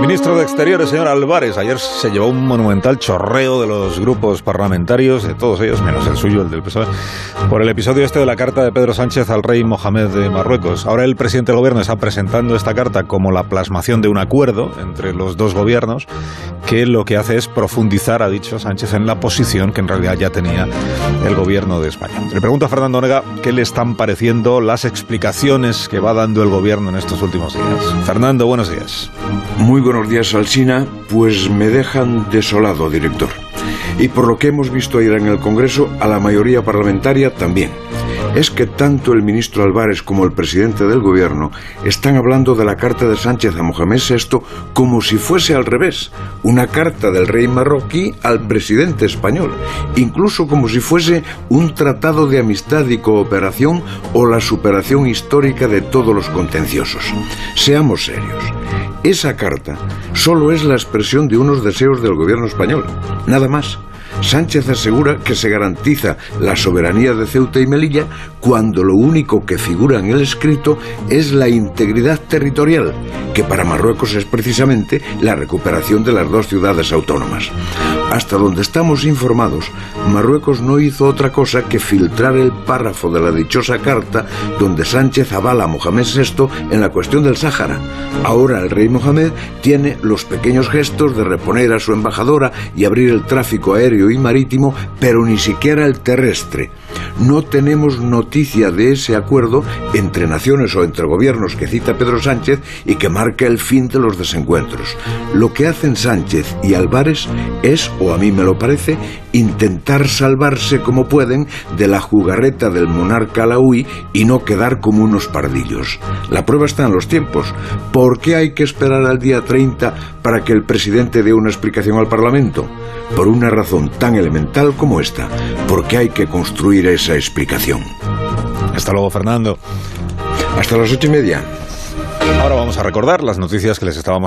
Ministro de Exteriores, señor Álvarez, ayer se llevó un monumental chorreo de los grupos parlamentarios, de todos ellos, menos el suyo, el del PSOE, por el episodio este de la carta de Pedro Sánchez al rey Mohamed de Marruecos. Ahora el presidente del gobierno está presentando esta carta como la plasmación de un acuerdo entre los dos gobiernos que lo que hace es profundizar, ha dicho Sánchez, en la posición que en realidad ya tenía el gobierno de España. Le pregunto a Fernando Onega qué le están pareciendo las explicaciones que va dando el gobierno en estos últimos días. Fernando, buenos días. Muy buenos días, Alsina. Pues me dejan desolado, director. Y por lo que hemos visto ayer en el Congreso, a la mayoría parlamentaria también es que tanto el ministro Álvarez como el presidente del gobierno están hablando de la carta de Sánchez a Mohamed VI como si fuese al revés, una carta del rey marroquí al presidente español, incluso como si fuese un tratado de amistad y cooperación o la superación histórica de todos los contenciosos. Seamos serios. Esa carta solo es la expresión de unos deseos del gobierno español, nada más. Sánchez asegura que se garantiza la soberanía de Ceuta y Melilla cuando lo único que figura en el escrito es la integridad territorial, que para Marruecos es precisamente la recuperación de las dos ciudades autónomas. Hasta donde estamos informados, Marruecos no hizo otra cosa que filtrar el párrafo de la dichosa carta donde Sánchez avala a Mohamed VI en la cuestión del Sáhara. Ahora el rey Mohamed tiene los pequeños gestos de reponer a su embajadora y abrir el tráfico aéreo y marítimo, pero ni siquiera el terrestre. No tenemos noticia de ese acuerdo entre naciones o entre gobiernos que cita Pedro Sánchez y que marca el fin de los desencuentros. Lo que hacen Sánchez y Álvarez es, o a mí me lo parece, intentar salvarse como pueden de la jugarreta del monarca alaúí y no quedar como unos pardillos. La prueba está en los tiempos. ¿Por qué hay que esperar al día 30 para que el presidente dé una explicación al Parlamento? Por una razón tan elemental como esta, porque hay que construir esa explicación. Hasta luego, Fernando. Hasta las ocho y media. Ahora vamos a recordar las noticias que les estábamos